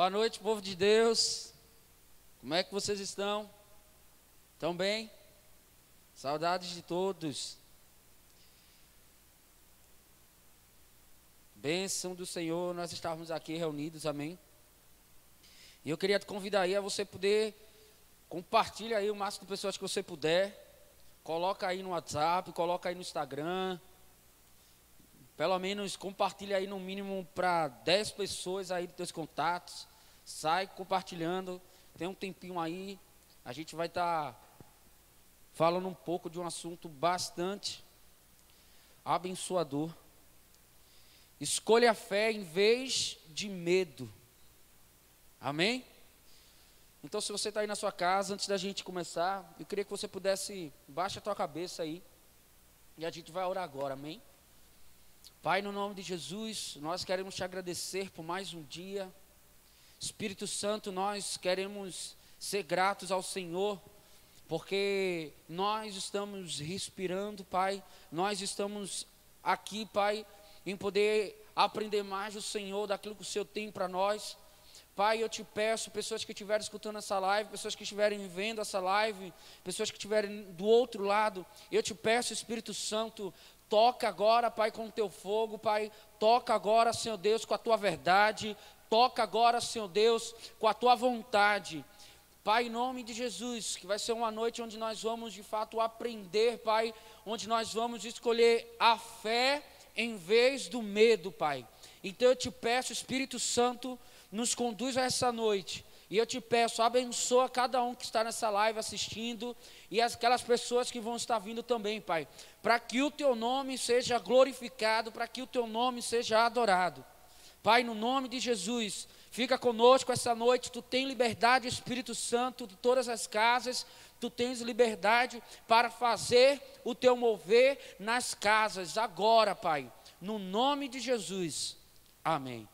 Boa noite, povo de Deus. Como é que vocês estão? Estão bem? Saudades de todos. Bênção do Senhor, nós estávamos aqui reunidos, amém? E eu queria te convidar aí a você poder compartilhar aí o máximo de pessoas que você puder. Coloca aí no WhatsApp, coloca aí no Instagram. Pelo menos compartilha aí no mínimo para 10 pessoas aí dos teus contatos. Sai compartilhando. Tem um tempinho aí. A gente vai estar tá falando um pouco de um assunto bastante abençoador. Escolha a fé em vez de medo. Amém? Então, se você está aí na sua casa, antes da gente começar, eu queria que você pudesse, baixa a tua cabeça aí, e a gente vai orar agora, amém? Pai, no nome de Jesus, nós queremos te agradecer por mais um dia. Espírito Santo, nós queremos ser gratos ao Senhor, porque nós estamos respirando, Pai, nós estamos aqui, Pai, em poder aprender mais do Senhor, daquilo que o Senhor tem para nós. Pai, eu te peço, pessoas que estiverem escutando essa live, pessoas que estiverem vendo essa live, pessoas que estiverem do outro lado, eu te peço, Espírito Santo, Toca agora, Pai, com o teu fogo, Pai. Toca agora, Senhor Deus, com a tua verdade. Toca agora, Senhor Deus, com a tua vontade. Pai, em nome de Jesus, que vai ser uma noite onde nós vamos de fato aprender, Pai, onde nós vamos escolher a fé em vez do medo, Pai. Então eu te peço, Espírito Santo, nos conduz a essa noite e eu te peço, abençoa cada um que está nessa live assistindo e aquelas pessoas que vão estar vindo também, Pai, para que o teu nome seja glorificado, para que o teu nome seja adorado. Pai, no nome de Jesus, fica conosco essa noite. Tu tens liberdade, Espírito Santo, de todas as casas. Tu tens liberdade para fazer o teu mover nas casas agora, Pai. No nome de Jesus. Amém.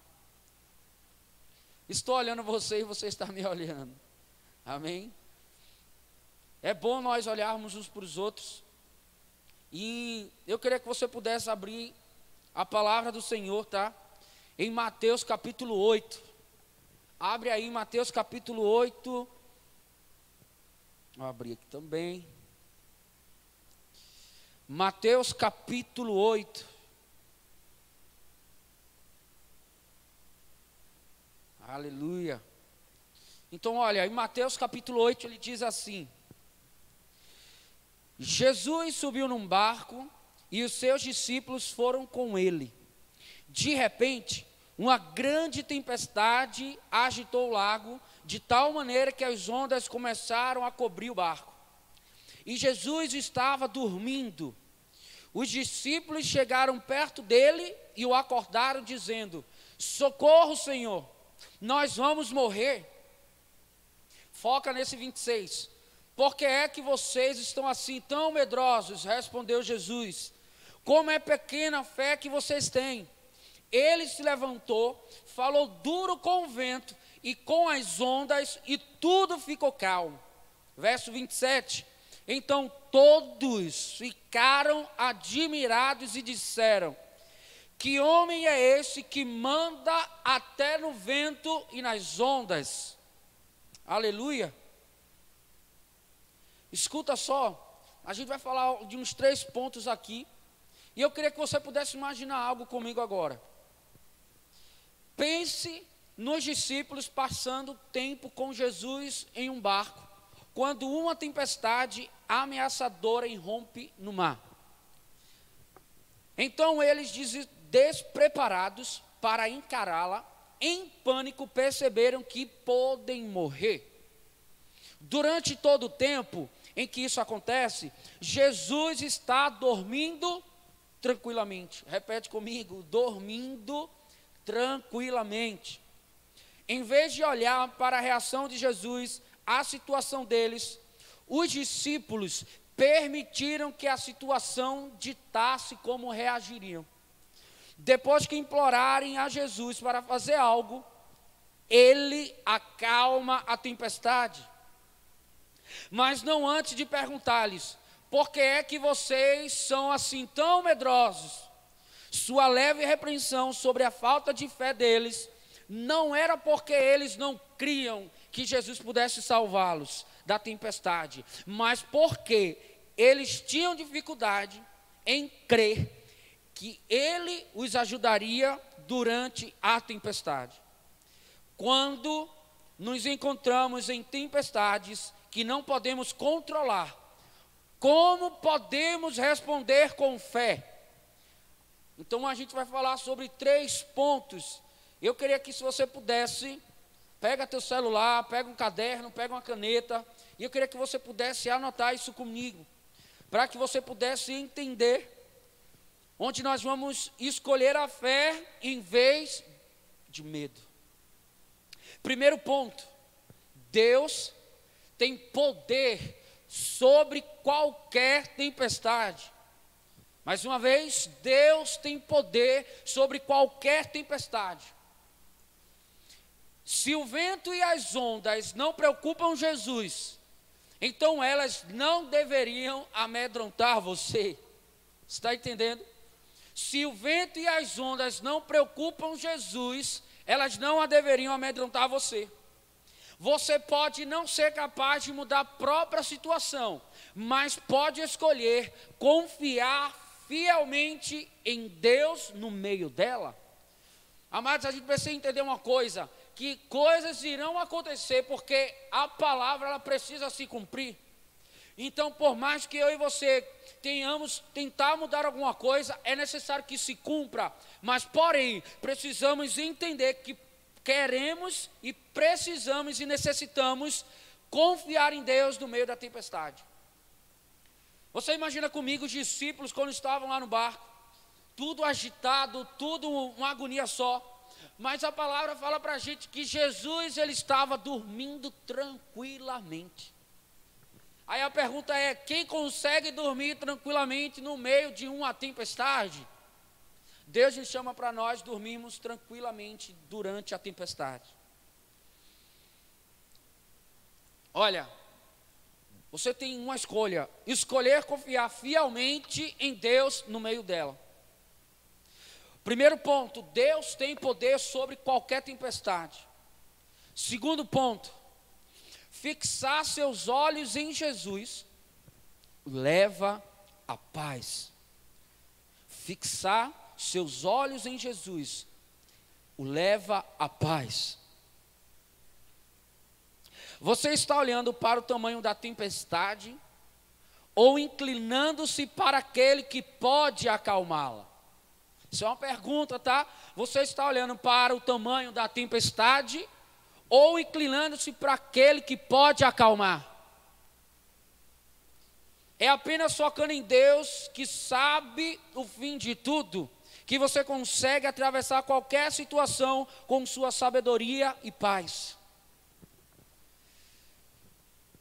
Estou olhando você e você está me olhando. Amém? É bom nós olharmos uns para os outros. E eu queria que você pudesse abrir a palavra do Senhor, tá? Em Mateus capítulo 8. Abre aí Mateus capítulo 8. Vou abrir aqui também. Mateus capítulo 8. Aleluia. Então, olha, em Mateus capítulo 8 ele diz assim: Jesus subiu num barco e os seus discípulos foram com ele. De repente, uma grande tempestade agitou o lago, de tal maneira que as ondas começaram a cobrir o barco. E Jesus estava dormindo. Os discípulos chegaram perto dele e o acordaram, dizendo: Socorro, Senhor, nós vamos morrer. Foca nesse 26. Por que é que vocês estão assim tão medrosos? Respondeu Jesus. Como é pequena a fé que vocês têm. Ele se levantou, falou duro com o vento e com as ondas, e tudo ficou calmo. Verso 27. Então todos ficaram admirados e disseram: que homem é esse que manda até no vento e nas ondas? Aleluia. Escuta só, a gente vai falar de uns três pontos aqui, e eu queria que você pudesse imaginar algo comigo agora. Pense nos discípulos passando tempo com Jesus em um barco, quando uma tempestade ameaçadora irrompe no mar. Então eles despreparados para encará-la, em pânico perceberam que podem morrer. Durante todo o tempo em que isso acontece, Jesus está dormindo tranquilamente. Repete comigo: dormindo tranquilamente. Em vez de olhar para a reação de Jesus, a situação deles, os discípulos permitiram que a situação ditasse como reagiriam. Depois que implorarem a Jesus para fazer algo, ele acalma a tempestade. Mas não antes de perguntar-lhes: por que é que vocês são assim tão medrosos? Sua leve repreensão sobre a falta de fé deles não era porque eles não criam que Jesus pudesse salvá-los da tempestade, mas porque eles tinham dificuldade em crer que ele os ajudaria durante a tempestade. Quando nos encontramos em tempestades que não podemos controlar, como podemos responder com fé? Então a gente vai falar sobre três pontos. Eu queria que se você pudesse, pega teu celular, pega um caderno, pega uma caneta, e eu queria que você pudesse anotar isso comigo, para que você pudesse entender onde nós vamos escolher a fé em vez de medo. Primeiro ponto: Deus tem poder sobre qualquer tempestade. Mais uma vez, Deus tem poder sobre qualquer tempestade. Se o vento e as ondas não preocupam Jesus, então elas não deveriam amedrontar você. Está entendendo? Se o vento e as ondas não preocupam Jesus, elas não a deveriam amedrontar você. Você pode não ser capaz de mudar a própria situação, mas pode escolher confiar fielmente em Deus no meio dela. Amados, a gente precisa entender uma coisa: que coisas irão acontecer porque a palavra ela precisa se cumprir. Então, por mais que eu e você tenhamos tentar mudar alguma coisa, é necessário que se cumpra. Mas, porém, precisamos entender que queremos e precisamos e necessitamos confiar em Deus no meio da tempestade. Você imagina comigo os discípulos quando estavam lá no barco, tudo agitado, tudo uma agonia só. Mas a palavra fala para a gente que Jesus ele estava dormindo tranquilamente. Aí a pergunta é: quem consegue dormir tranquilamente no meio de uma tempestade? Deus nos chama para nós dormirmos tranquilamente durante a tempestade. Olha, você tem uma escolha: escolher confiar fielmente em Deus no meio dela. Primeiro ponto: Deus tem poder sobre qualquer tempestade. Segundo ponto: fixar seus olhos em Jesus leva a paz. Fixar seus olhos em Jesus o leva à paz. Você está olhando para o tamanho da tempestade ou inclinando-se para aquele que pode acalmá-la? Isso é uma pergunta, tá? Você está olhando para o tamanho da tempestade ou inclinando-se para aquele que pode acalmar? É apenas focando em Deus que sabe o fim de tudo, que você consegue atravessar qualquer situação com sua sabedoria e paz.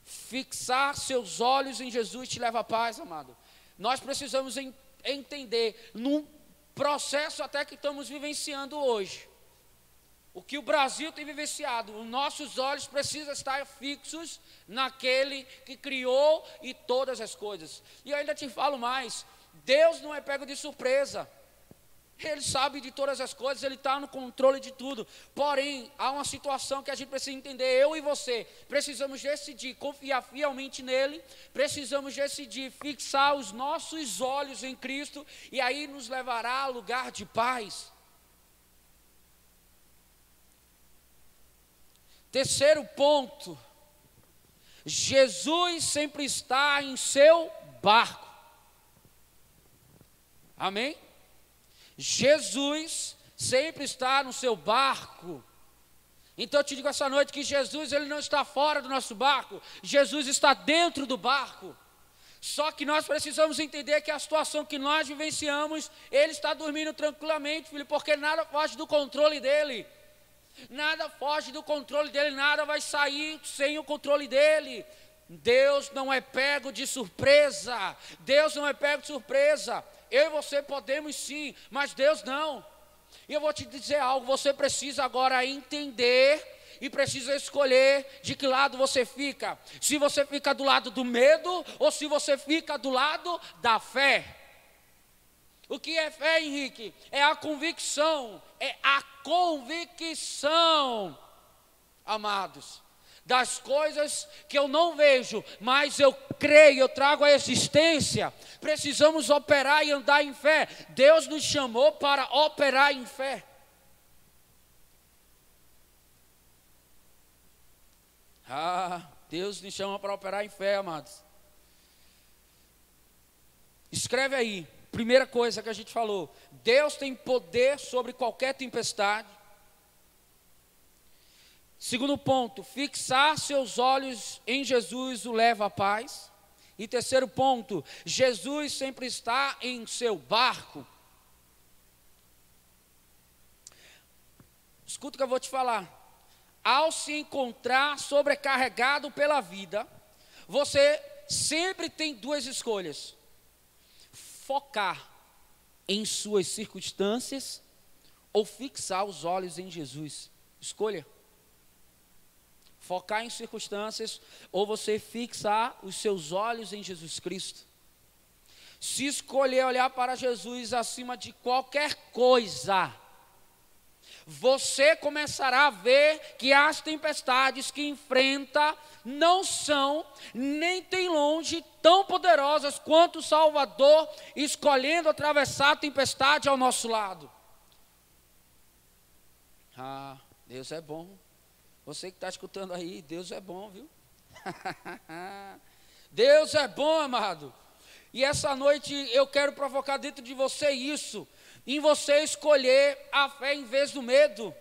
Fixar seus olhos em Jesus te leva a paz, amado. Nós precisamos entender, num processo até que estamos vivenciando hoje, o que o Brasil tem vivenciado, os nossos olhos precisam estar fixos naquele que criou e todas as coisas. E eu ainda te falo mais: Deus não é pego de surpresa. Ele sabe de todas as coisas, Ele está no controle de tudo. Porém, há uma situação que a gente precisa entender, eu e você. Precisamos decidir confiar fielmente nele, precisamos decidir fixar os nossos olhos em Cristo, e aí nos levará a lugar de paz. Terceiro ponto, Jesus sempre está em seu barco. Amém? Jesus sempre está no seu barco. Então eu te digo essa noite que Jesus ele não está fora do nosso barco, Jesus está dentro do barco. Só que nós precisamos entender que a situação que nós vivenciamos, ele está dormindo tranquilamente, filho, porque nada foge do controle dele. Nada foge do controle dele, nada vai sair sem o controle dele. Deus não é pego de surpresa. Deus não é pego de surpresa. Eu e você podemos sim, mas Deus não. E eu vou te dizer algo: você precisa agora entender e precisa escolher de que lado você fica. Se você fica do lado do medo ou se você fica do lado da fé. O que é fé, Henrique? É a convicção, é a convicção, amados, das coisas que eu não vejo, mas eu creio, eu trago a existência. Precisamos operar e andar em fé. Deus nos chamou para operar em fé. Ah, Deus nos chama para operar em fé, amados. Escreve aí, primeira coisa que a gente falou: Deus tem poder sobre qualquer tempestade. Segundo ponto, fixar seus olhos em Jesus o leva à paz. E terceiro ponto, Jesus sempre está em seu barco. Escuta o que eu vou te falar. Ao se encontrar sobrecarregado pela vida, você sempre tem duas escolhas: focar em suas circunstâncias ou fixar os olhos em Jesus. Escolha focar em circunstâncias ou você fixar os seus olhos em Jesus Cristo. Se escolher olhar para Jesus acima de qualquer coisa, você começará a ver que as tempestades que enfrenta não são nem tem longe tão poderosas quanto o Salvador escolhendo atravessar a tempestade ao nosso lado. Ah, Deus é bom. Você que está escutando aí, Deus é bom, viu? Deus é bom, amado. E essa noite eu quero provocar dentro de você isso, em você escolher a fé em vez do medo.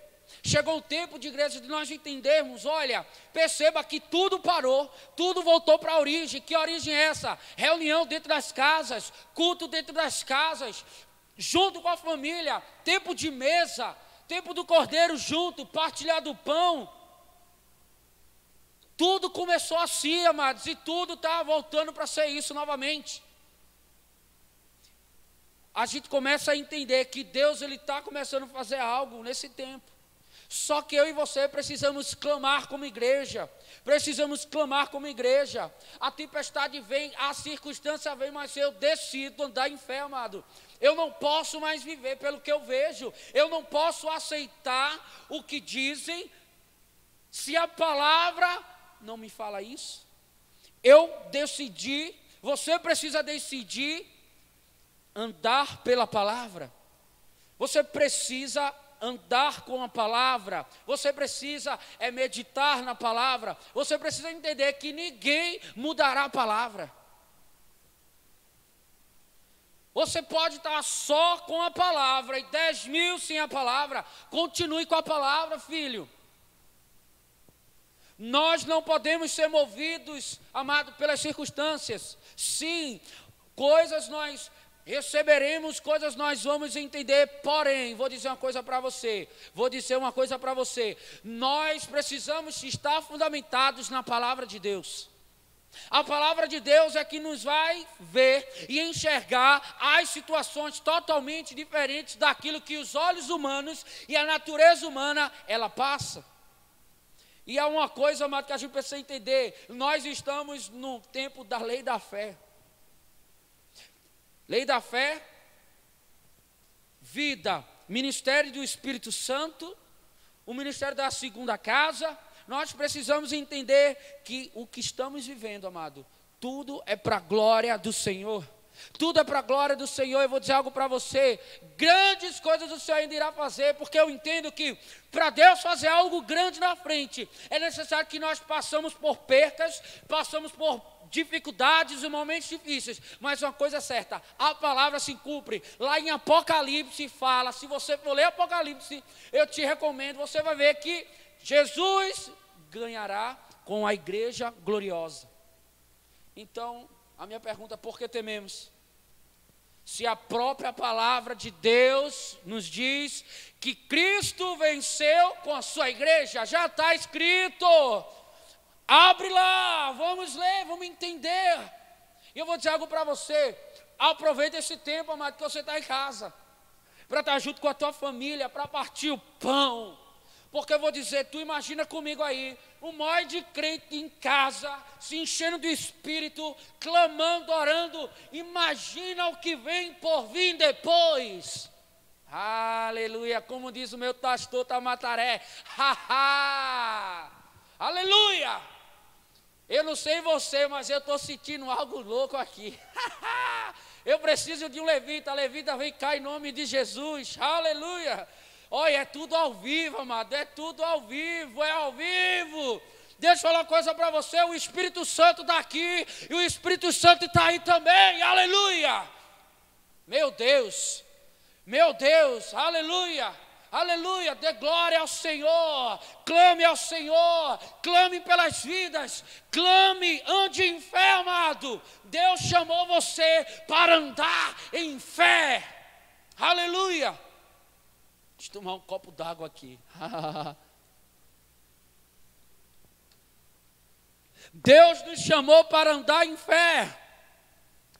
Chegou o tempo de igreja de nós entendermos, olha, perceba que tudo parou, tudo voltou para a origem. Que origem é essa? Reunião dentro das casas, culto dentro das casas, junto com a família, tempo de mesa, tempo do cordeiro junto, partilhar do pão. Tudo começou assim, amados, e tudo está voltando para ser isso novamente. A gente começa a entender que Deus ele está começando a fazer algo nesse tempo. Só que eu e você precisamos clamar como igreja. Precisamos clamar como igreja. A tempestade vem, a circunstância vem, mas eu decido andar em fé, amado. Eu não posso mais viver pelo que eu vejo. Eu não posso aceitar o que dizem. Se a palavra não me fala isso. Eu decidi, você precisa decidir andar pela palavra. Você precisa andar com a palavra. Você precisa é meditar na palavra. Você precisa entender que ninguém mudará a palavra. Você pode estar só com a palavra e dez mil sem a palavra. Continue com a palavra, filho. Nós não podemos ser movidos, amado, pelas circunstâncias. Sim, coisas nós receberemos, coisas nós vamos entender. Porém, vou dizer uma coisa para você. Vou dizer uma coisa para você. Nós precisamos estar fundamentados na palavra de Deus. A palavra de Deus é que nos vai ver e enxergar as situações totalmente diferentes daquilo que os olhos humanos e a natureza humana ela passa. E há uma coisa, amado, que a gente precisa entender: nós estamos no tempo da lei da fé. Lei da fé, vida, ministério do Espírito Santo, o ministério da segunda casa. Nós precisamos entender que o que estamos vivendo, amado, tudo é para a glória do Senhor. Tudo é para a glória do Senhor. Eu vou dizer algo para você. Grandes coisas o Senhor ainda irá fazer, porque eu entendo que para Deus fazer algo grande na frente, é necessário que nós passamos por percas, passamos por dificuldades e momentos difíceis, mas uma coisa é certa, a palavra se cumpre. Lá em Apocalipse fala, se você for ler Apocalipse, eu te recomendo, você vai ver que Jesus ganhará com a igreja gloriosa. Então, a minha pergunta é: por que tememos? Se a própria palavra de Deus nos diz que Cristo venceu com a sua igreja, já está escrito. Abre lá, vamos ler, vamos entender. E eu vou dizer algo para você. Aproveita esse tempo, amado, que você está em casa. Para estar junto com a tua família, para partir o pão Porque eu vou dizer, tu imagina comigo aí, um monte de crente em casa, se enchendo do Espírito, clamando, orando. Imagina o que vem por vir depois. Aleluia, como diz o meu pastor Tamataré. Ha, Aleluia! Eu não sei você, mas eu estou sentindo algo louco aqui. eu preciso de um levita. A levita vem cá em nome de Jesus. Aleluia! Olha, é tudo ao vivo, amado, é tudo ao vivo, é ao vivo. Deixa eu falar uma coisa para você: o Espírito Santo está aqui e o Espírito Santo está aí também, aleluia. Meu Deus, meu Deus, aleluia. Aleluia, dê glória ao Senhor, clame ao Senhor, clame pelas vidas, clame, ande em fé, amado. Deus chamou você para andar em fé, aleluia. Deixa eu tomar um copo d'água aqui. Deus nos chamou para andar em fé.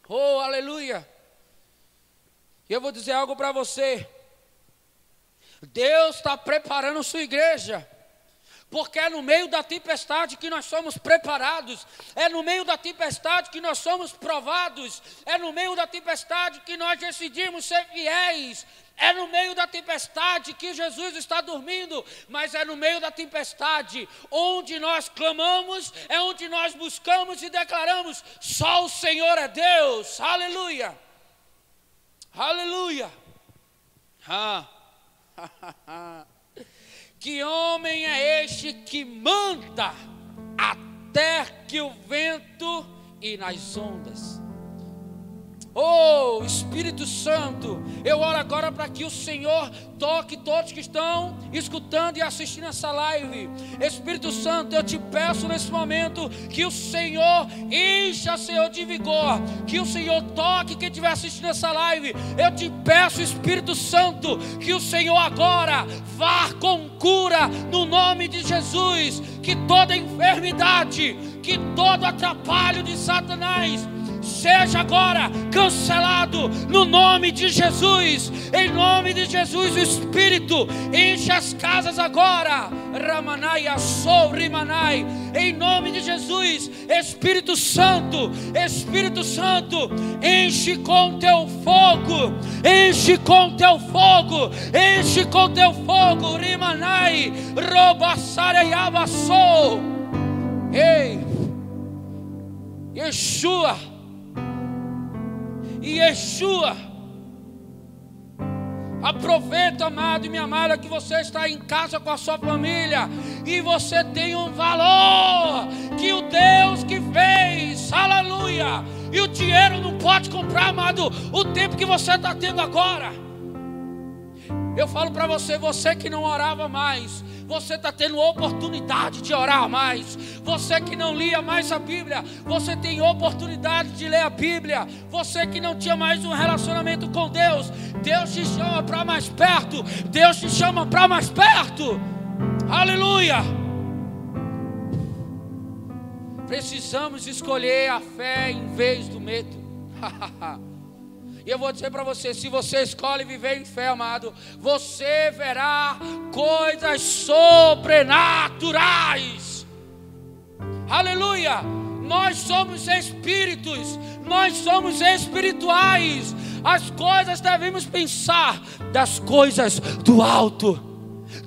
Oh, aleluia. E eu vou dizer algo para você. Deus está preparando sua igreja. Porque é no meio da tempestade que nós somos preparados, é no meio da tempestade que nós somos provados, é no meio da tempestade que nós decidimos ser fiéis, é no meio da tempestade que Jesus está dormindo, mas é no meio da tempestade onde nós clamamos, é onde nós buscamos e declaramos: só o Senhor é Deus, aleluia, aleluia. Ah. que homem é este que manda até que o vento e nas ondas Oh, Espírito Santo, eu oro agora para que o Senhor toque todos que estão escutando e assistindo essa live. Espírito Santo, eu te peço nesse momento que o Senhor encha, Senhor, de vigor, que o Senhor toque quem estiver assistindo essa live. Eu te peço, Espírito Santo, que o Senhor agora vá com cura no nome de Jesus, que toda enfermidade, que todo atrapalho de Satanás seja agora cancelado no nome de Jesus. Em nome de Jesus, o Espírito enche as casas agora. Ramanai, Assou, Rimanai. Em nome de Jesus, Espírito Santo, Espírito Santo, enche com teu fogo, enche com teu fogo, enche com teu fogo, Rimanai, Robassara Sou. Ei, Yeshua e Yeshua. Aproveita, amado e minha amada, que você está em casa com a sua família e você tem um valor que o Deus que fez, aleluia. E o dinheiro não pode comprar, amado, o tempo que você está tendo agora. Eu falo para você, você que não orava mais, você está tendo oportunidade de orar mais. Você que não lia mais a Bíblia, você tem oportunidade de ler a Bíblia. Você que não tinha mais um relacionamento com Deus, Deus te chama para mais perto. Deus te chama para mais perto. Aleluia! Precisamos escolher a fé em vez do medo. E eu vou dizer para você: se você escolhe viver em fé, amado, você verá coisas sobrenaturais. Aleluia! Nós somos espíritos, nós somos espirituais. As coisas devemos pensar das coisas do alto.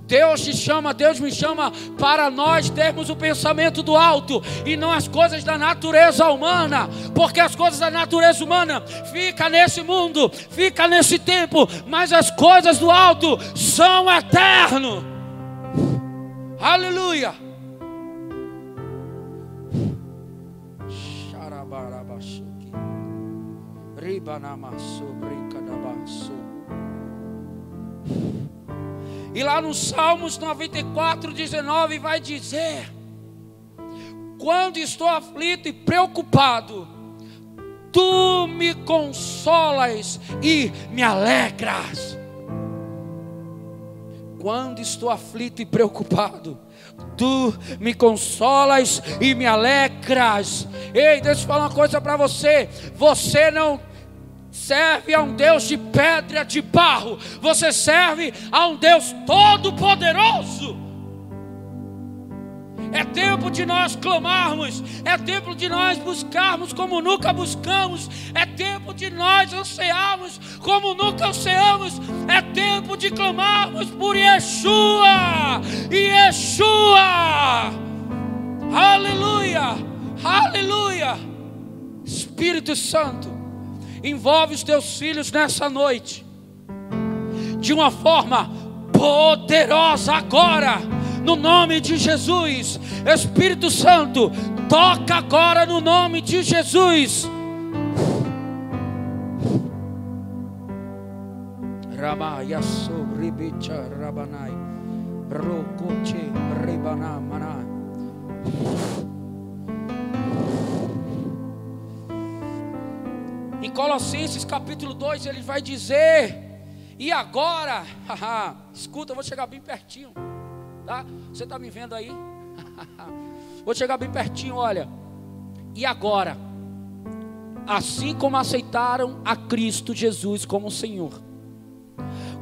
Deus te chama, Deus me chama para nós termos o pensamento do alto e não as coisas da natureza humana, porque as coisas da natureza humana fica nesse mundo, fica nesse tempo, mas as coisas do alto são eterno. Aleluia. E lá no Salmos 94, 19 vai dizer: Quando estou aflito e preocupado, tu me consolas e me alegras. Quando estou aflito e preocupado, tu me consolas e me alegras. Ei, deixa eu falar uma coisa para você: você não serve a um Deus de pedra, de barro, você serve a um Deus todo-poderoso. É tempo de nós clamarmos, é tempo de nós buscarmos como nunca buscamos, é tempo de nós ansiarmos como nunca ansiamos, é tempo de clamarmos por Yeshua, Yeshua, aleluia, aleluia, Espírito Santo, envolve os teus filhos nessa noite, de uma forma poderosa agora no nome de Jesus. Espírito Santo, toca agora no nome de Jesus. Rabanai. Rokoche Em Colossenses capítulo 2 ele vai dizer: E agora, escuta, eu vou chegar bem pertinho tá? Você está me vendo aí? Vou chegar bem pertinho, olha. E agora, assim como aceitaram a Cristo Jesus como Senhor,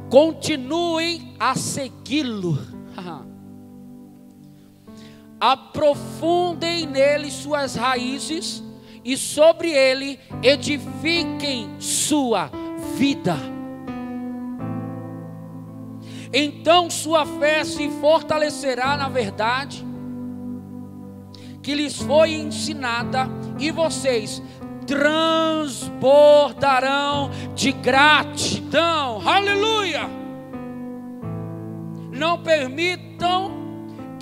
continuem a segui-lo. Aprofundem nele suas raízes e sobre ele edifiquem sua vida então sua fé se fortalecerá na verdade que lhes foi ensinada, e vocês transbordarão de gratidão. Aleluia! Não permitam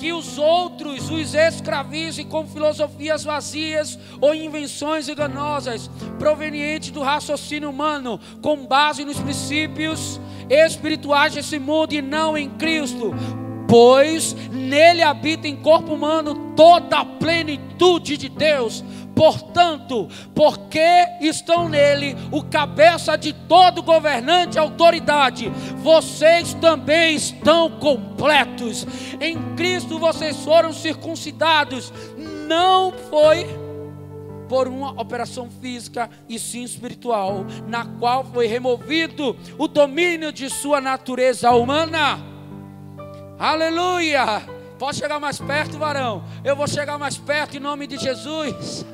que os outros os escravizem com filosofias vazias ou invenções enganosas, provenientes do raciocínio humano, com base nos princípios espirituais desse mundo e não em Cristo, pois nele habita em corpo humano toda a plenitude de Deus. Portanto, porque estão nele o cabeça de todo governante e autoridade, vocês também estão completos. Em Cristo vocês foram circuncidados. Não foi por uma operação física e sim espiritual, na qual foi removido o domínio de sua natureza humana. Aleluia! Pode chegar mais perto, varão. Eu vou chegar mais perto em nome de Jesus.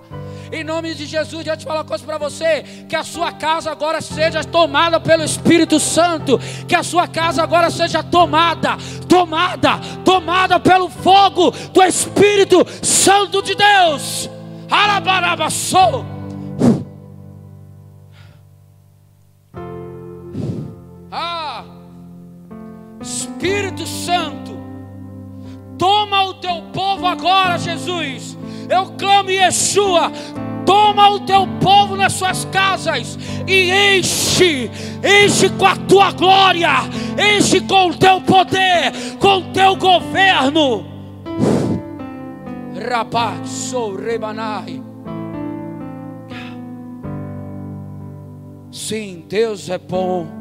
em nome de Jesus, eu te falar uma coisa para você: que a sua casa agora seja tomada pelo Espírito Santo. Que a sua casa agora seja tomada, tomada, tomada pelo fogo do Espírito Santo de Deus. Arabarabassou. Ah, Espírito Santo, toma o teu povo agora, Jesus. Eu clamo Yeshua, toma o teu povo nas suas casas e enche, enche com a tua glória, enche com o teu poder, com o teu governo. Rabasso rebanai. Sim, Deus é bom.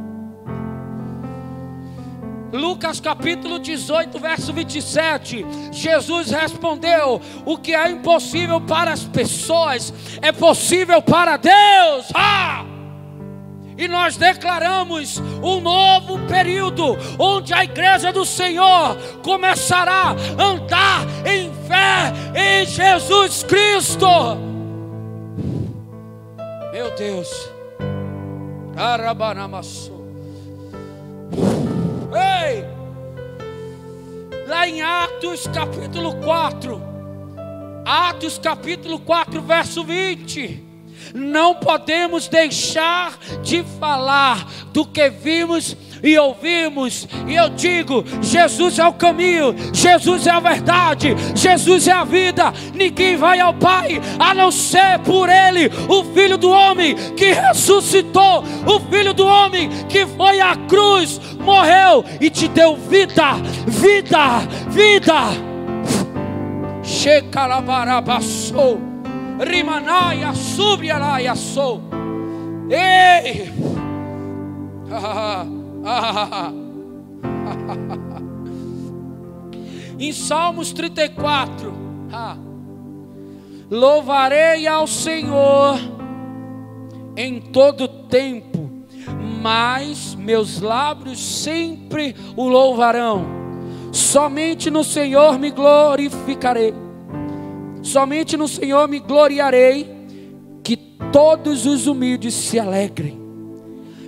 Lucas capítulo 18, verso 27. Jesus respondeu: O que é impossível para as pessoas é possível para Deus. Ah! e nós declaramos um novo período onde a igreja do Senhor começará a andar em fé em Jesus Cristo. Meu Deus, Arabanamassou. Ei, lá em Atos capítulo 4, Atos capítulo 4, verso 20 não podemos deixar de falar do que vimos e ouvimos. E eu digo: Jesus é o caminho, Jesus é a verdade, Jesus é a vida. Ninguém vai ao Pai a não ser por Ele, o Filho do Homem que ressuscitou, o Filho do Homem que foi à cruz, morreu e te deu vida, vida, vida. Shekalabarabassou. Rimanaia, subriaraia, sou. Ei! em Salmos 34, louvarei ao Senhor em todo tempo, mas meus lábios sempre o louvarão. Somente no Senhor me glorificarei. Somente no Senhor me gloriarei. Que todos os humildes se alegrem.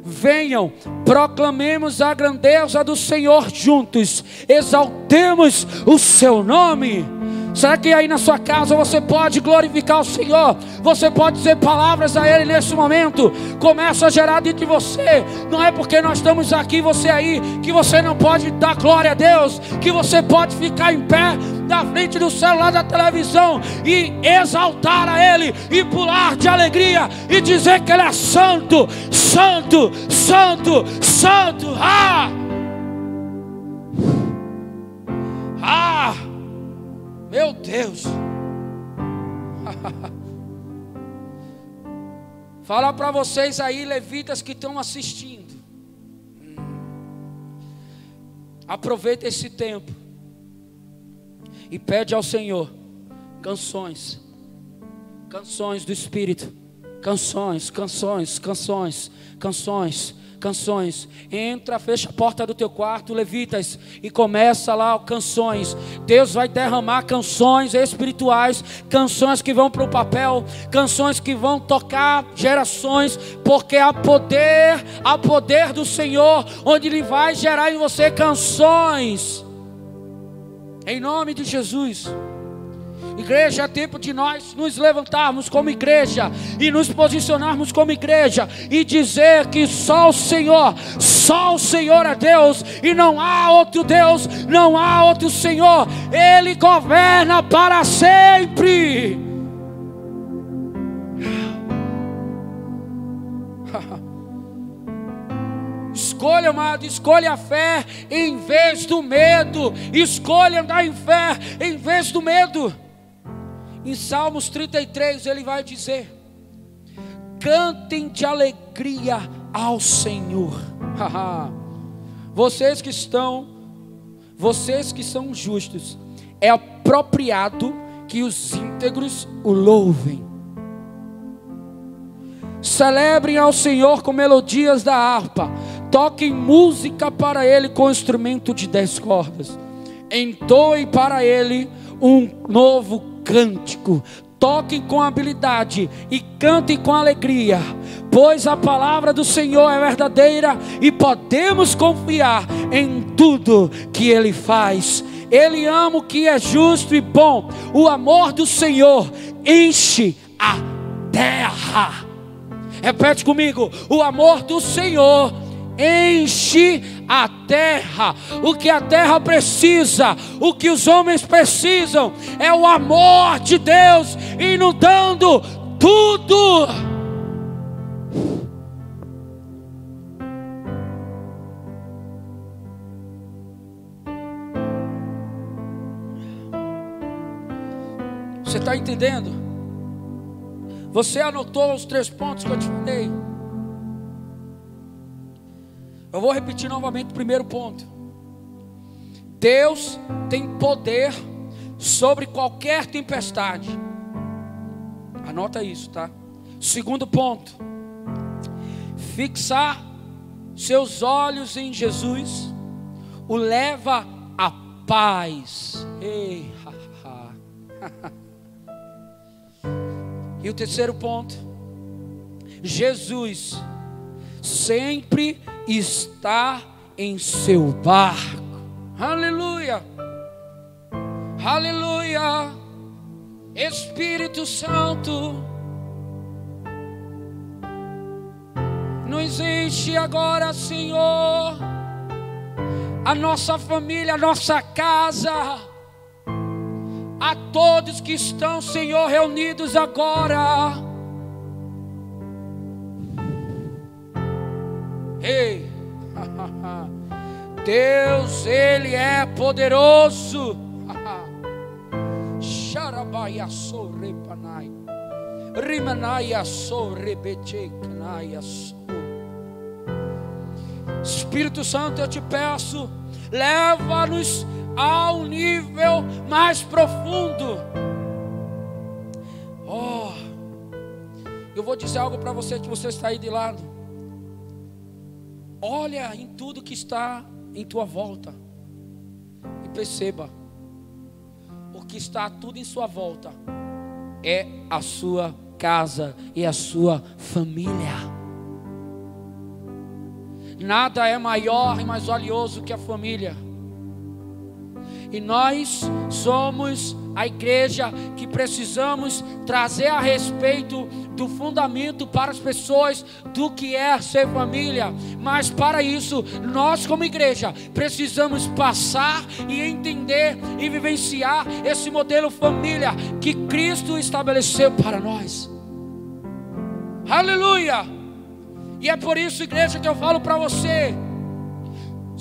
Venham, proclamemos a grandeza do Senhor juntos, exaltemos o seu nome. Será que aí na sua casa você pode glorificar o Senhor? Você pode dizer palavras a Ele nesse momento? Começa a gerar dentro de você. Não é porque nós estamos aqui, você aí, que você não pode dar glória a Deus, que você pode ficar em pé na frente do celular da televisão e exaltar a Ele e pular de alegria e dizer que Ele é santo, santo, santo, santo. Ah! Meu Deus. Falar para vocês aí, levitas que estão assistindo. Aproveita esse tempo e pede ao Senhor canções, canções do Espírito, canções, canções, canções, canções canções. Entra, fecha a porta do teu quarto, levitas, e começa lá canções. Deus vai derramar canções espirituais, canções que vão para o papel, canções que vão tocar gerações, porque há poder, há poder do Senhor, onde Ele vai gerar em você canções. Em nome de Jesus. Igreja, é tempo de nós nos levantarmos como igreja e nos posicionarmos como igreja e dizer que só o Senhor, só o Senhor é Deus e não há outro Deus, não há outro Senhor. Ele governa para sempre. Escolha, amado, escolha a fé em vez do medo. Escolha andar em fé em vez do medo. Em Salmos 33 ele vai dizer: Cantem de alegria ao Senhor. vocês que estão, vocês que são justos, é apropriado que os íntegros o louvem. Celebrem ao Senhor com melodias da harpa, toquem música para Ele com instrumento de dez cordas, entoem para Ele um novo cântico. Toquem com habilidade e cantem com alegria, pois a palavra do Senhor é verdadeira e podemos confiar em tudo que Ele faz. Ele ama o que é justo e bom. O amor do Senhor enche a terra. Repete comigo: o amor do Senhor enche a terra. O que a terra precisa, o que os homens precisam, é o amor de Deus inundando tudo. Você está entendendo? Você anotou os três pontos que eu te falei? Eu vou repetir novamente o primeiro ponto. Deus tem poder sobre qualquer tempestade. Anota isso, tá? Segundo ponto. Fixar seus olhos em Jesus o leva à paz. Ei, e o terceiro ponto. Jesus sempre está em seu barco. Aleluia. Aleluia. Espírito Santo. Nos enche agora, Senhor. A nossa família, a nossa casa. A todos que estão, Senhor, reunidos agora Ei, Deus, Ele é poderoso. Xarabaia sorrepanai. Rimanaia sorrebecheknaia Espírito Santo, eu te peço, leva-nos ao nível mais profundo. Oh, eu vou dizer algo para você que você está aí de lado. Olha em tudo que está em tua volta. E perceba, o que está tudo em sua volta é a sua casa e a sua família. Nada é maior e mais valioso que a família. E nós somos a igreja que precisamos trazer a respeito do fundamento para as pessoas do que é ser família. Mas para isso, nós como igreja precisamos passar e entender e vivenciar esse modelo família que Cristo estabeleceu para nós. Aleluia! E é por isso, igreja, que eu falo para você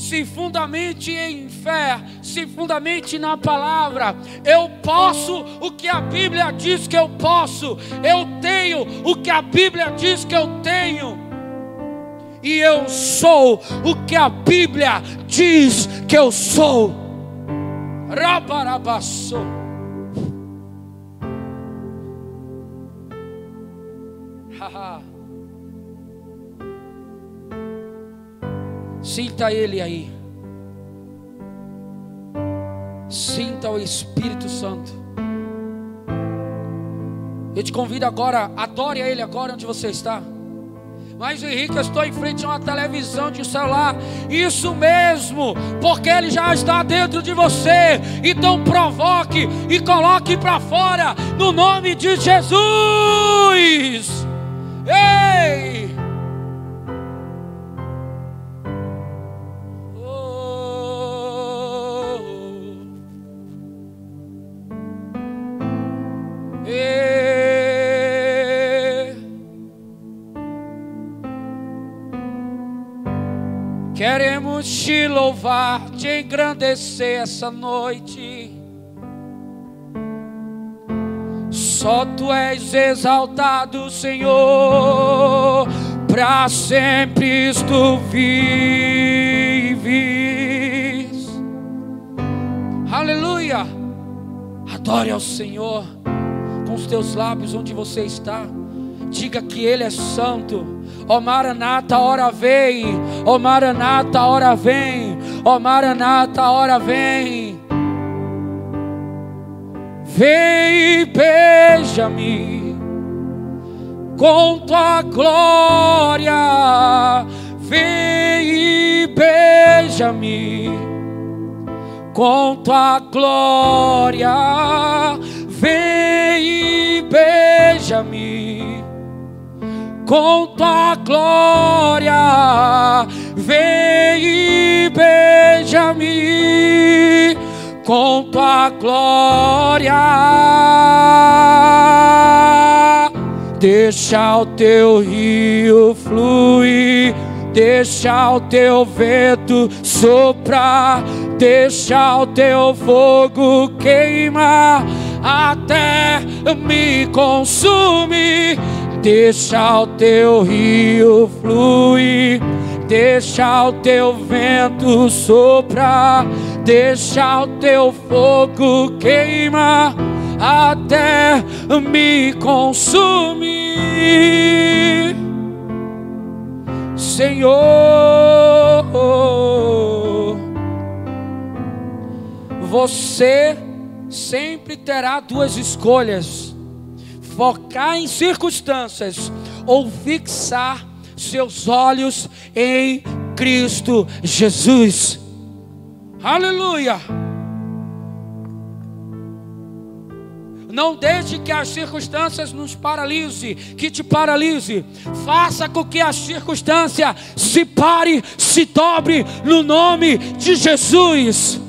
se fundamente em fé, se fundamente na palavra. Eu posso o que a Bíblia diz que eu posso, eu tenho o que a Bíblia diz que eu tenho, e eu sou o que a Bíblia diz que eu sou. Rabarabaço. Haha. Sinta Ele aí. Sinta o Espírito Santo. Eu te convido agora, adore a Ele agora onde você está. Mas Henrique, eu estou em frente a uma televisão de celular. Isso mesmo, porque Ele já está dentro de você. Então provoque e coloque para fora, no nome de Jesus. Louvar, te engrandecer essa noite. Só tu és exaltado, Senhor, para sempre tu vives. Aleluia! Adore ao Senhor com os teus lábios onde você está. Diga que Ele é santo. Ó Maranata, hora vem. Ó Maranata, hora vem. Ó Maranata, hora vem. Vem e beija-me com tua glória. Vem e beija-me com tua glória. Vem e beija-me com tua glória. Vem e beija-me com tua glória. Deixa o teu rio fluir, deixa o teu vento soprar, deixa o teu fogo queimar até me consumir Deixa o teu rio fluir, deixa o teu vento soprar, deixa o teu fogo queimar até me consumir. Senhor, você sempre terá duas escolhas focar em circunstâncias ou fixar seus olhos em Cristo Jesus. Aleluia! Não deixe que as circunstâncias nos paralise, que te paralise. Faça com que a circunstância se pare, se dobre no nome de Jesus.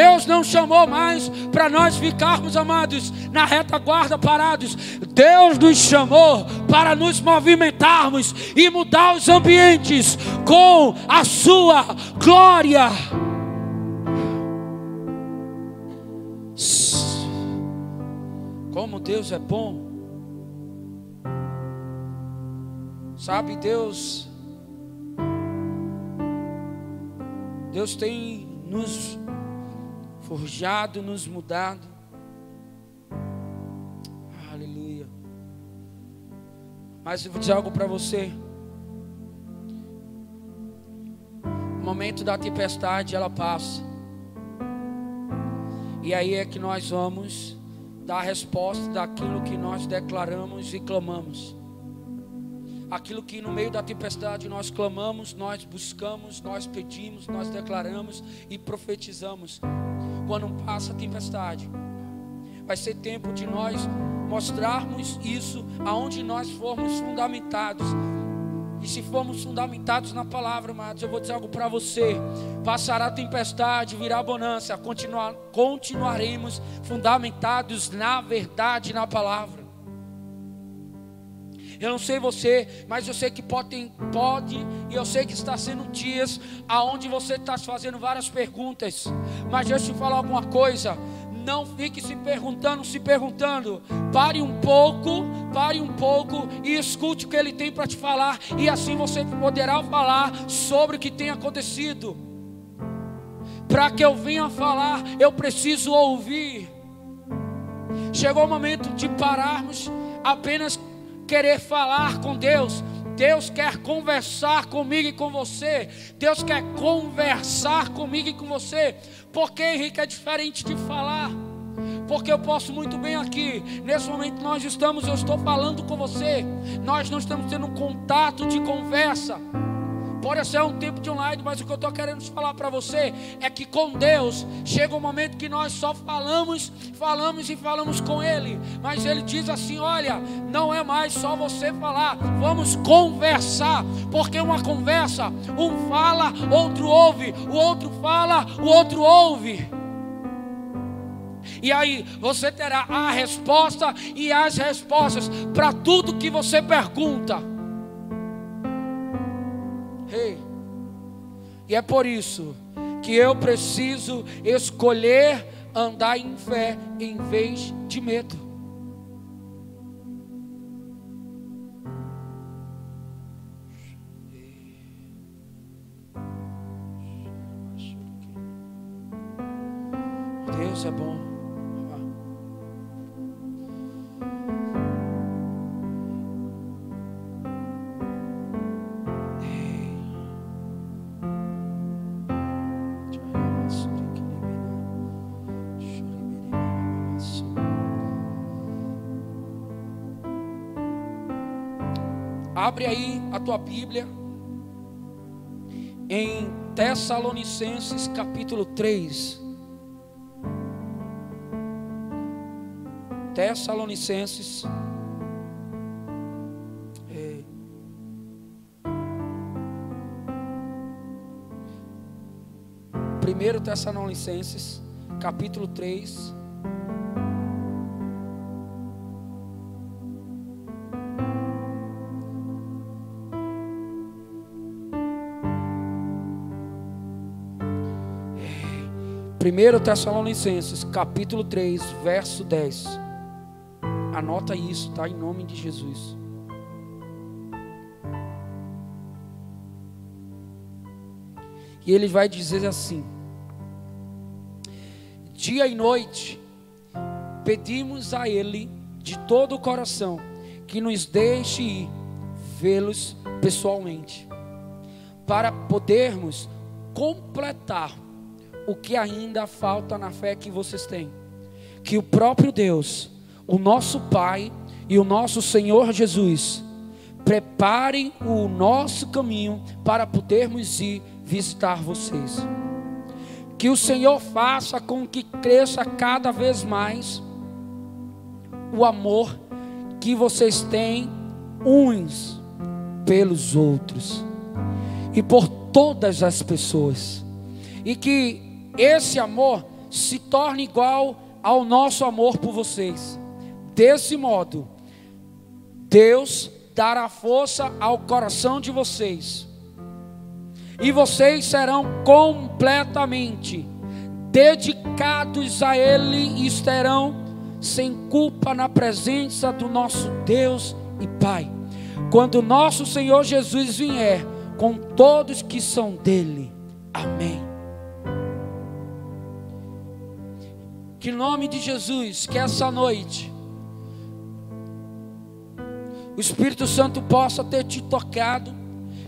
Deus não chamou mais para nós ficarmos, amados, na retaguarda parados. Deus nos chamou para nos movimentarmos e mudar os ambientes com a Sua glória. Como Deus é bom. Sabe, Deus. Deus tem nos forjado, nos mudado. Aleluia. Mas eu vou dizer algo para você. momento da tempestade ela passa. E aí é que nós vamos dar a resposta daquilo que nós declaramos e clamamos. Aquilo que no meio da tempestade nós clamamos, nós buscamos, nós pedimos, nós declaramos e profetizamos. Quando passa a tempestade, vai ser tempo de nós mostrarmos isso aonde nós formos fundamentados. E se formos fundamentados na palavra, amados, eu vou dizer algo para você. Passará tempestade, virá bonança. Continuar, continuaremos fundamentados na verdade, na palavra. Eu não sei você, mas eu sei que pode, pode e eu sei que está sendo dias aonde você está fazendo várias perguntas. Mas deixa eu te falar alguma coisa. Não fique se perguntando, se perguntando. Pare um pouco, pare um pouco e escute o que ele tem para te falar. E assim você poderá falar sobre o que tem acontecido. Para que eu venha falar, eu preciso ouvir. Chegou o momento de pararmos apenas querer falar com Deus. Deus quer conversar comigo e com você. Deus quer conversar comigo e com você. Porque Henrique é diferente de falar. Porque eu posso muito bem aqui. Nesse momento nós estamos, eu estou falando com você. Nós não estamos tendo contato de conversa. Pode ser um tempo de online, mas o que eu estou querendo falar para você é que com Deus chega um momento que nós só falamos, falamos e falamos com Ele. Mas Ele diz assim: olha, não é mais só você falar, vamos conversar, porque uma conversa, um fala, outro ouve, o outro fala, o outro ouve. E aí você terá a resposta e as respostas para tudo que você pergunta. Hey. E é por isso que eu preciso escolher andar em fé em vez de medo. Deus é bom. Abre aí a tua Bíblia em Tessalonicenses capítulo 3. Tessalonicenses. É, primeiro Tessalonicenses capítulo 3. Primeiro Tessalonicenses, capítulo 3, verso 10. Anota isso, tá? Em nome de Jesus. E ele vai dizer assim: Dia e noite pedimos a ele de todo o coração que nos deixe ir vê-los pessoalmente, para podermos completar o que ainda falta na fé que vocês têm. Que o próprio Deus, o nosso Pai e o nosso Senhor Jesus preparem o nosso caminho para podermos ir visitar vocês. Que o Senhor faça com que cresça cada vez mais o amor que vocês têm uns pelos outros e por todas as pessoas. E que esse amor se torne igual ao nosso amor por vocês. Desse modo, Deus dará força ao coração de vocês, e vocês serão completamente dedicados a Ele e estarão sem culpa na presença do nosso Deus e Pai, quando nosso Senhor Jesus vier com todos que são dele. Amém. Que em nome de Jesus, que essa noite o Espírito Santo possa ter te tocado,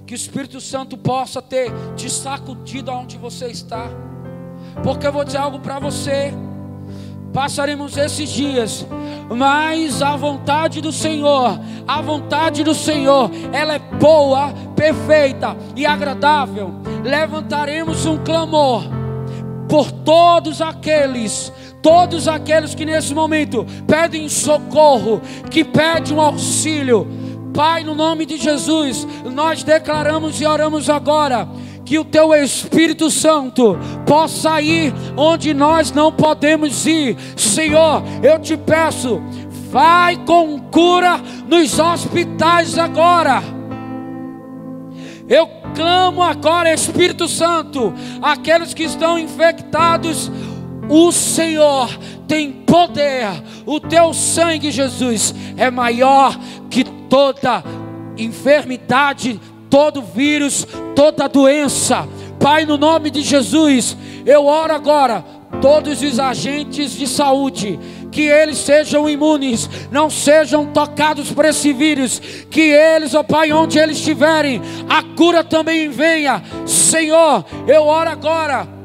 que o Espírito Santo possa ter te sacudido aonde você está. Porque eu vou dizer algo para você. Passaremos esses dias, mas a vontade do Senhor, a vontade do Senhor, ela é boa, perfeita e agradável. Levantaremos um clamor por todos aqueles, todos aqueles que nesse momento pedem socorro, que pedem um auxílio. Pai, no nome de Jesus, nós declaramos e oramos agora que o teu Espírito Santo possa ir onde nós não podemos ir. Senhor, eu te peço, vai com cura nos hospitais agora. Eu clamo agora, Espírito Santo, aqueles que estão infectados, o Senhor tem poder, o teu sangue, Jesus, é maior que toda enfermidade, todo vírus, toda doença. Pai, no nome de Jesus, eu oro agora, todos os agentes de saúde, que eles sejam imunes, não sejam tocados por esse vírus, que eles, ó oh Pai, onde eles estiverem, a cura também venha. Senhor, eu oro agora.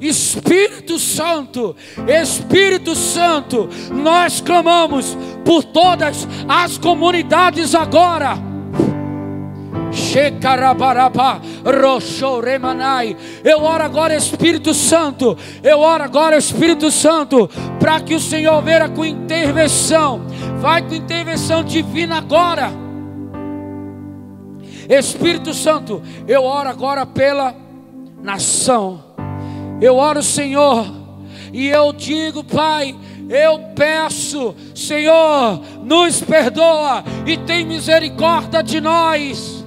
Espírito Santo, Espírito Santo, nós clamamos por todas as comunidades agora eu oro agora, Espírito Santo. Eu oro agora, Espírito Santo, para que o Senhor venha com intervenção. Vai com intervenção divina agora. Espírito Santo, eu oro agora pela nação. Eu oro, Senhor, e eu digo, Pai, eu peço, Senhor, nos perdoa e tem misericórdia de nós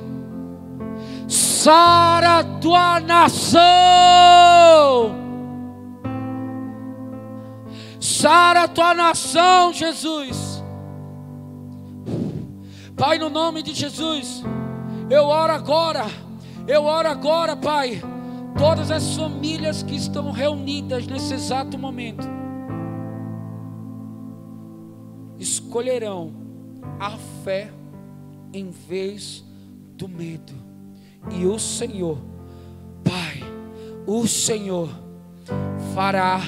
sara tua nação, sara tua nação, Jesus. Pai, no nome de Jesus, eu oro agora, eu oro agora, Pai, todas as famílias que estão reunidas nesse exato momento, escolherão a fé em vez do medo. E o Senhor, Pai, o Senhor fará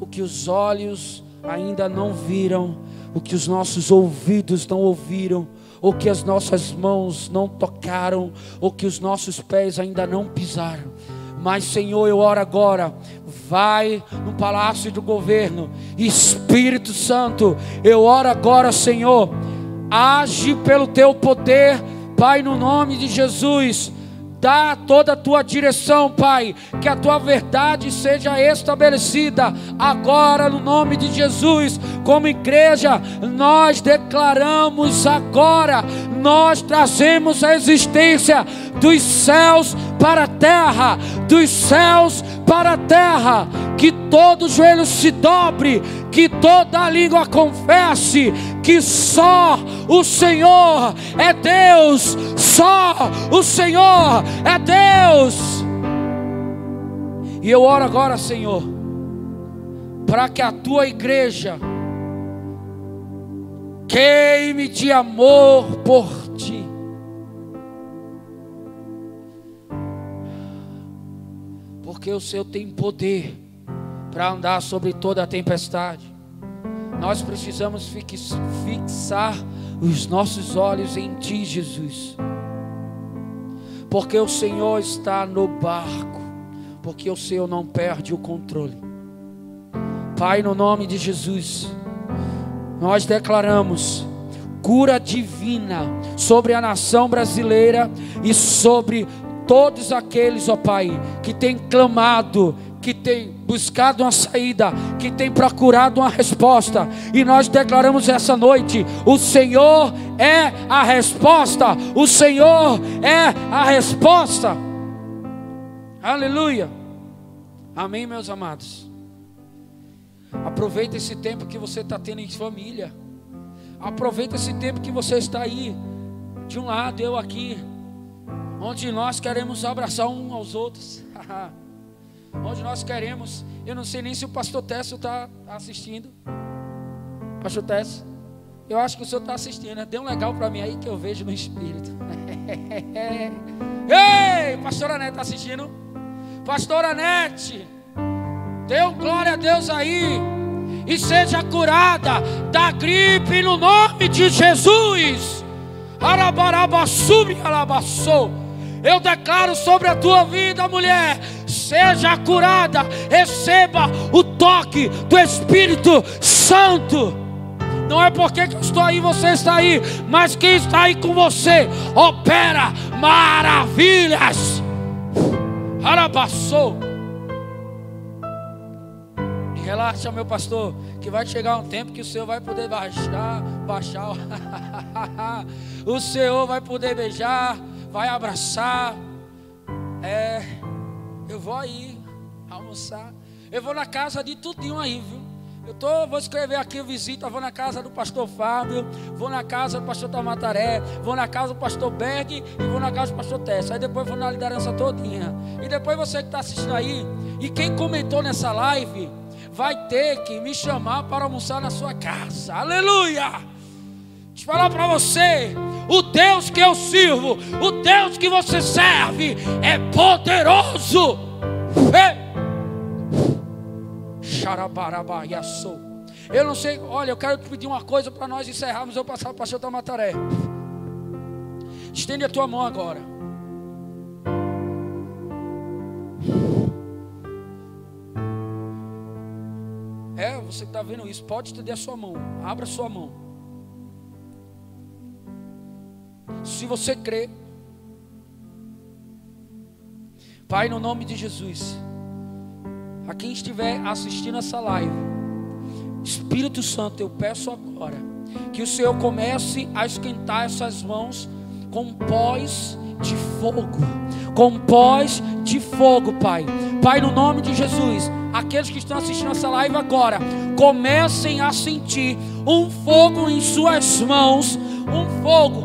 o que os olhos ainda não viram, o que os nossos ouvidos não ouviram, o que as nossas mãos não tocaram, o que os nossos pés ainda não pisaram. Mas, Senhor, eu oro agora. Vai no palácio do governo, Espírito Santo, eu oro agora, Senhor. Age pelo teu poder Pai, no nome de Jesus, dá toda a tua direção, Pai, que a tua verdade seja estabelecida agora no nome de Jesus. Como igreja, nós declaramos agora, nós trazemos a existência dos céus para a terra, dos céus para a terra, que todo joelho se dobre, que toda língua confesse que só o Senhor é Deus, só o Senhor é Deus. E eu oro agora, Senhor, para que a tua igreja queime de amor por ti. Porque o Senhor tem poder para andar sobre toda a tempestade. Nós precisamos fixar os nossos olhos em Ti, Jesus. Porque o Senhor está no barco. Porque o Senhor não perde o controle. Pai, no nome de Jesus, nós declaramos cura divina sobre a nação brasileira e sobre todos aqueles, ó Pai, que têm clamado que tem buscado uma saída, que tem procurado uma resposta, e nós declaramos essa noite: o Senhor é a resposta, o Senhor é a resposta. Aleluia. Amém, meus amados. Aproveita esse tempo que você está tendo em família. Aproveita esse tempo que você está aí, de um lado, eu aqui, onde nós queremos abraçar um aos outros. onde nós queremos. Eu não sei nem se o pastor Tessio está assistindo. Pastor Tessio, eu acho que o senhor está assistindo. Né? Dê um legal para mim aí que eu vejo no espírito. Ei, pastora Nete está assistindo? Pastora Nete, dê um glória a Deus aí. E seja curada da gripe no nome de Jesus. Arabarabassumi alabassou. Eu declaro sobre a tua vida, mulher, seja curada, receba o toque do Espírito Santo. Não é porque eu estou aí, você está aí, mas quem está aí com você opera maravilhas. Arabassou. Relaxa, meu pastor, que vai chegar um tempo que o Senhor vai poder baixar, baixar. o Senhor vai poder beijar, vai abraçar. É, eu vou aí almoçar. Eu vou na casa de tudinho aí, viu? Eu tô, vou escrever aqui visita, vou na casa do pastor Fábio, vou na casa do pastor Tamataré, vou na casa do pastor Berg e vou na casa do pastor Tessa. Aí depois vou na liderança todinha. E depois você que está assistindo aí, e quem comentou nessa live, vai ter que me chamar para almoçar na sua casa. Aleluia! Falar para você, o Deus que eu sirvo, o Deus que você serve é poderoso. Eu não sei, olha, eu quero pedir uma coisa para nós encerrarmos. Eu passar para o pastor Tamataré. Estende a tua mão agora. É, você está vendo isso, pode estender a sua mão. Abra a sua mão. Se você crê, Pai, no nome de Jesus, a quem estiver assistindo essa live, Espírito Santo, eu peço agora que o Senhor comece a esquentar essas mãos com pós de fogo, com pós de fogo, Pai. Pai, no nome de Jesus, aqueles que estão assistindo essa live agora, comecem a sentir um fogo em suas mãos, um fogo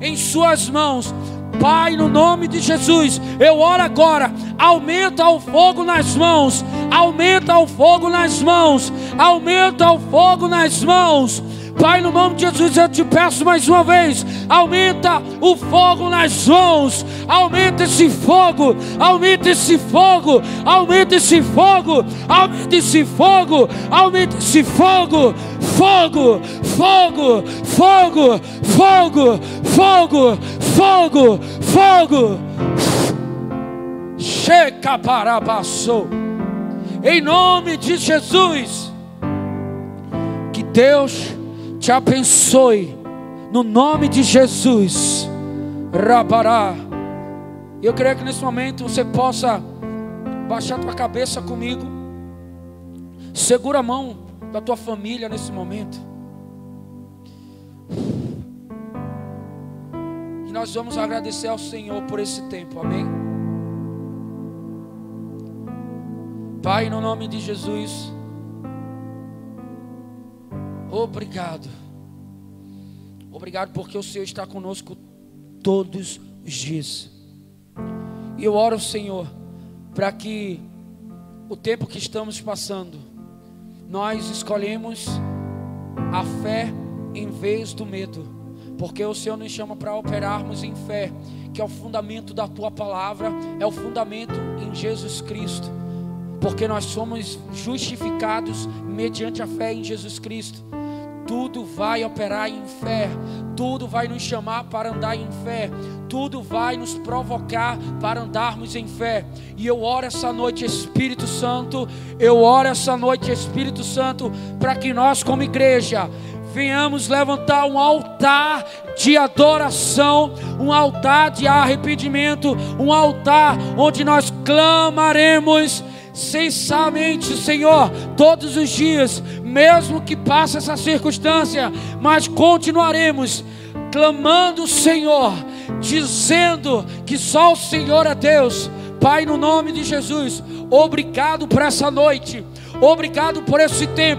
em suas mãos. Pai, no nome de Jesus, eu oro agora. Aumenta o fogo nas mãos, aumenta o fogo nas mãos, aumenta o fogo nas mãos. Pai, no nome de Jesus, eu te peço mais uma vez: aumenta o fogo nas mãos, aumenta esse fogo, aumenta esse fogo, aumenta esse fogo, aumenta esse fogo, aumenta esse fogo, fogo, fogo, fogo, fogo, fogo, fogo, fogo. Checa para Em nome de Jesus. Que Deus te abençoe, no nome de Jesus. Rabará. Eu creio que nesse momento você possa baixar tua cabeça comigo. Segura a mão da tua família nesse momento. E nós vamos agradecer ao Senhor por esse tempo, amém? Pai, no nome de Jesus. Obrigado. Obrigado porque o Senhor está conosco todos os dias. E eu oro, Senhor, para que o tempo que estamos passando, nós escolhemos a fé em vez do medo, porque o Senhor nos chama para operarmos em fé, que é o fundamento da tua palavra, é o fundamento em Jesus Cristo, porque nós somos justificados mediante a fé em Jesus Cristo tudo vai operar em fé, tudo vai nos chamar para andar em fé, tudo vai nos provocar para andarmos em fé. E eu oro essa noite, Espírito Santo, eu oro essa noite, Espírito Santo, para que nós, como igreja, venhamos levantar um altar de adoração, um altar de arrependimento, um altar onde nós clamaremos sensamente, Senhor, todos os dias, mesmo que passe essa circunstância, mas continuaremos clamando o Senhor, dizendo que só o Senhor é Deus. Pai, no nome de Jesus, obrigado por essa noite, obrigado por esse tempo.